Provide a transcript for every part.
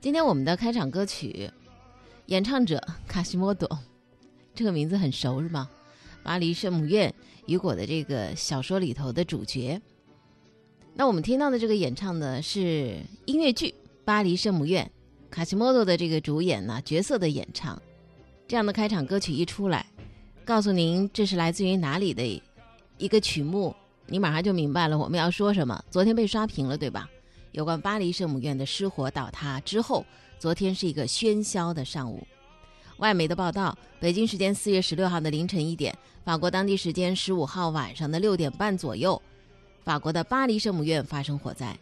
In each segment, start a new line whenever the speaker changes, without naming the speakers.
今天我们的开场歌曲，演唱者卡西莫多，这个名字很熟是吗？巴黎圣母院雨果的这个小说里头的主角。那我们听到的这个演唱呢，是音乐剧《巴黎圣母院》，卡西莫多的这个主演呢角色的演唱。这样的开场歌曲一出来，告诉您这是来自于哪里的一个曲目，你马上就明白了我们要说什么。昨天被刷屏了，对吧？有关巴黎圣母院的失火倒塌之后，昨天是一个喧嚣的上午。外媒的报道，北京时间四月十六号的凌晨一点，法国当地时间十五号晚上的六点半左右，法国的巴黎圣母院发生火灾，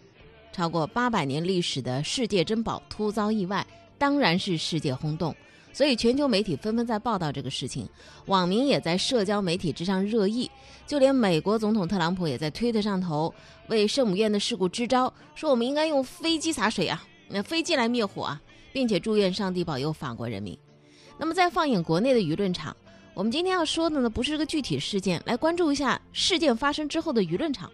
超过八百年历史的世界珍宝突遭意外，当然是世界轰动。所以全球媒体纷纷在报道这个事情，网民也在社交媒体之上热议，就连美国总统特朗普也在推特上头为圣母院的事故支招，说我们应该用飞机洒水啊，那飞机来灭火啊，并且祝愿上帝保佑法国人民。那么再放眼国内的舆论场，我们今天要说的呢，不是这个具体事件，来关注一下事件发生之后的舆论场。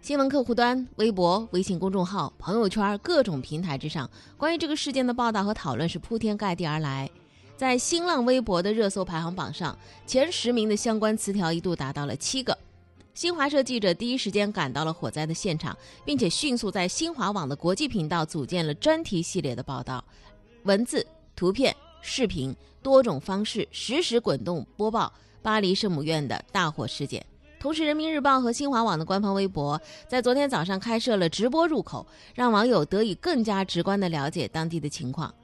新闻客户端、微博、微信公众号、朋友圈各种平台之上，关于这个事件的报道和讨论是铺天盖地而来。在新浪微博的热搜排行榜上，前十名的相关词条一度达到了七个。新华社记者第一时间赶到了火灾的现场，并且迅速在新华网的国际频道组建了专题系列的报道，文字、图片、视频多种方式实时滚动播报巴黎圣母院的大火事件。同时，人民日报和新华网的官方微博在昨天早上开设了直播入口，让网友得以更加直观地了解当地的情况。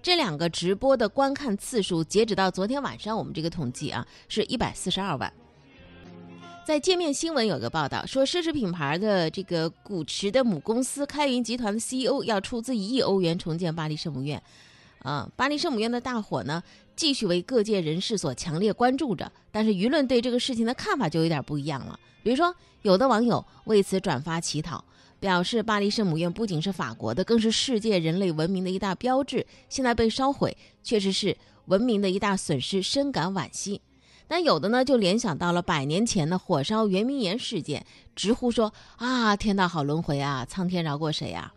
这两个直播的观看次数，截止到昨天晚上，我们这个统计啊，是一百四十二万。在界面新闻有个报道说，奢侈品牌的这个古驰的母公司开云集团的 CEO 要出资一亿欧元重建巴黎圣母院。啊，巴黎圣母院的大火呢，继续为各界人士所强烈关注着。但是舆论对这个事情的看法就有点不一样了。比如说，有的网友为此转发乞讨，表示巴黎圣母院不仅是法国的，更是世界人类文明的一大标志，现在被烧毁，确实是文明的一大损失，深感惋惜。但有的呢，就联想到了百年前的火烧圆明园事件，直呼说：“啊，天道好轮回啊，苍天饶过谁啊！”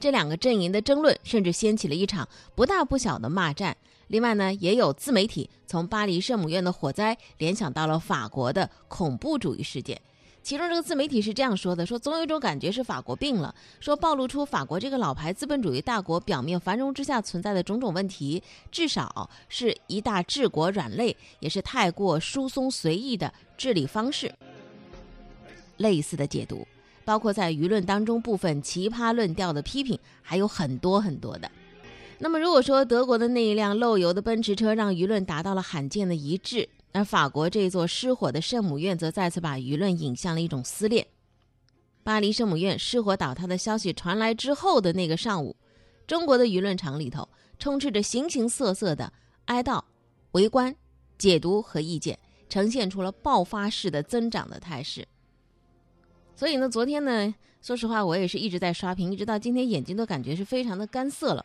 这两个阵营的争论，甚至掀起了一场不大不小的骂战。另外呢，也有自媒体从巴黎圣母院的火灾联想到了法国的恐怖主义事件。其中这个自媒体是这样说的：说总有一种感觉是法国病了，说暴露出法国这个老牌资本主义大国表面繁荣之下存在的种种问题，至少是一大治国软肋，也是太过疏松随意的治理方式。类似的解读。包括在舆论当中部分奇葩论调的批评还有很多很多的。那么，如果说德国的那一辆漏油的奔驰车让舆论达到了罕见的一致，而法国这座失火的圣母院则再次把舆论引向了一种撕裂。巴黎圣母院失火倒塌的消息传来之后的那个上午，中国的舆论场里头充斥着形形色色的哀悼、围观、解读和意见，呈现出了爆发式的增长的态势。所以呢，昨天呢，说实话，我也是一直在刷屏，一直到今天，眼睛都感觉是非常的干涩了。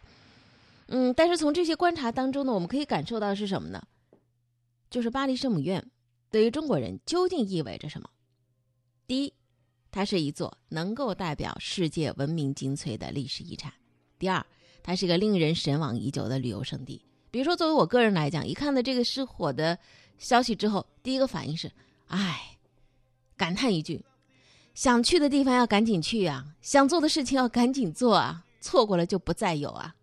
嗯，但是从这些观察当中呢，我们可以感受到的是什么呢？就是巴黎圣母院对于中国人究竟意味着什么？第一，它是一座能够代表世界文明精粹的历史遗产；第二，它是一个令人神往已久的旅游胜地。比如说，作为我个人来讲，一看到这个失火的消息之后，第一个反应是，唉，感叹一句。想去的地方要赶紧去啊，想做的事情要赶紧做啊，错过了就不再有啊。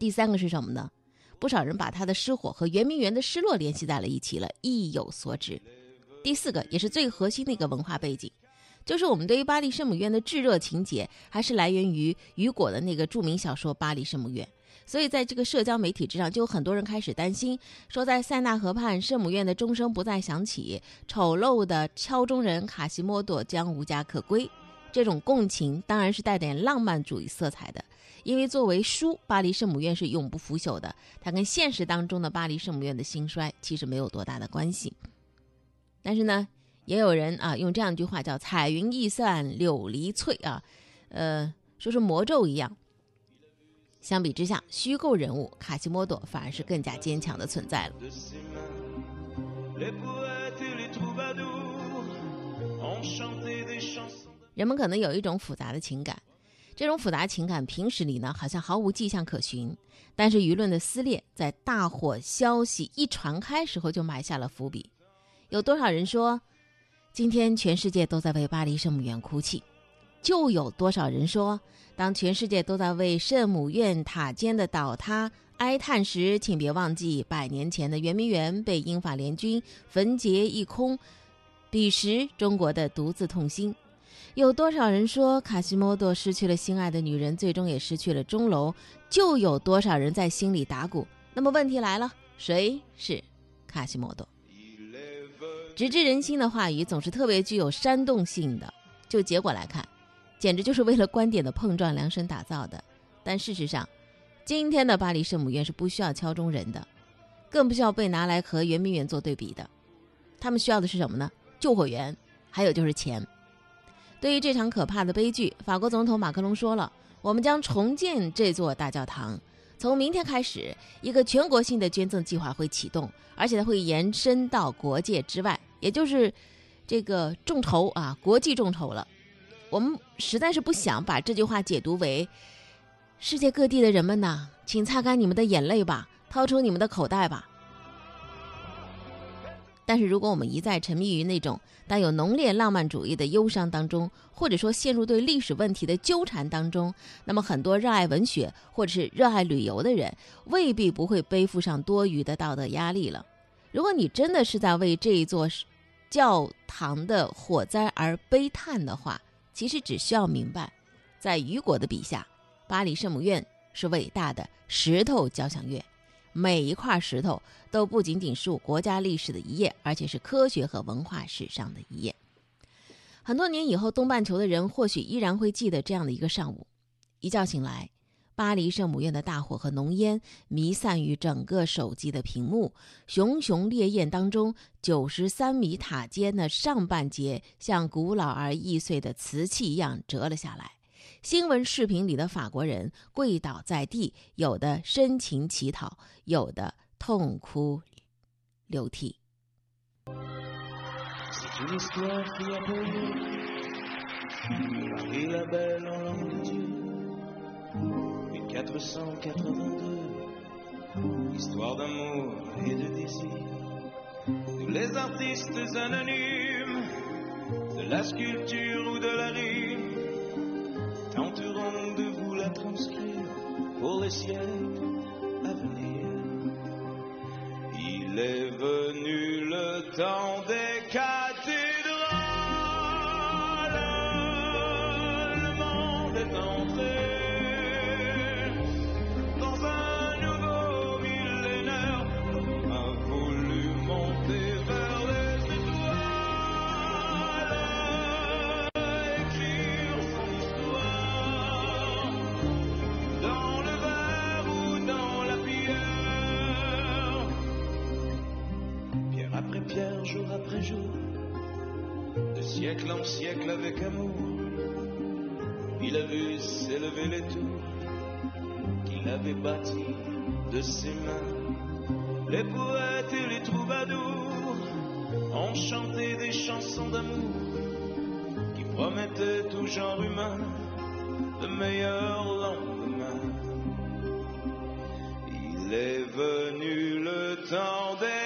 第三个是什么呢？不少人把他的失火和圆明园的失落联系在了一起了，意有所指。第四个也是最核心的一个文化背景，就是我们对于巴黎圣母院的炙热情节，还是来源于雨果的那个著名小说《巴黎圣母院》。所以，在这个社交媒体之上，就有很多人开始担心，说在塞纳河畔圣母院的钟声不再响起，丑陋的敲钟人卡西莫多将无家可归。这种共情当然是带点浪漫主义色彩的，因为作为书，巴黎圣母院是永不腐朽的，它跟现实当中的巴黎圣母院的兴衰其实没有多大的关系。但是呢，也有人啊用这样一句话叫“彩云易散柳离翠”啊。呃，说是魔咒一样。相比之下，虚构人物卡西莫多反而是更加坚强的存在了。人们可能有一种复杂的情感，这种复杂情感平时里呢好像毫无迹象可循，但是舆论的撕裂在大火消息一传开时候就埋下了伏笔。有多少人说，今天全世界都在为巴黎圣母院哭泣，就有多少人说，当全世界都在为圣母院塔尖的倒塌哀叹时，请别忘记百年前的圆明园被英法联军焚劫一空，彼时中国的独自痛心。有多少人说卡西莫多失去了心爱的女人，最终也失去了钟楼？就有多少人在心里打鼓？那么问题来了，谁是卡西莫多？直指人心的话语总是特别具有煽动性的。就结果来看，简直就是为了观点的碰撞量身打造的。但事实上，今天的巴黎圣母院是不需要敲钟人的，更不需要被拿来和圆明园做对比的。他们需要的是什么呢？救火员，还有就是钱。对于这场可怕的悲剧，法国总统马克龙说了：“我们将重建这座大教堂。从明天开始，一个全国性的捐赠计划会启动，而且它会延伸到国界之外，也就是这个众筹啊，国际众筹了。我们实在是不想把这句话解读为世界各地的人们呐，请擦干你们的眼泪吧，掏出你们的口袋吧。”但是，如果我们一再沉迷于那种带有浓烈浪漫主义的忧伤当中，或者说陷入对历史问题的纠缠当中，那么很多热爱文学或者是热爱旅游的人，未必不会背负上多余的道德压力了。如果你真的是在为这一座教堂的火灾而悲叹的话，其实只需要明白，在雨果的笔下，巴黎圣母院是伟大的石头交响乐。每一块石头都不仅仅是国家历史的一页，而且是科学和文化史上的一页。很多年以后，东半球的人或许依然会记得这样的一个上午：一觉醒来，巴黎圣母院的大火和浓烟弥散于整个手机的屏幕，熊熊烈焰当中，九十三米塔尖的上半截像古老而易碎的瓷器一样折了下来。新闻视频里的法国人跪倒在地，有的深情乞讨，有的痛哭流涕。
482, histoire d'amour et de désir. Tous les artistes anonymes, de la sculpture ou de la rime, tenteront de vous la transcrire pour les siècles à venir. Il est venu le temps des siècle en siècle avec amour, il a vu s'élever les tours qu'il avait bâties de ses mains. Les poètes et les troubadours ont chanté des chansons d'amour qui promettaient tout genre humain de meilleurs lendemains. Il est venu le temps des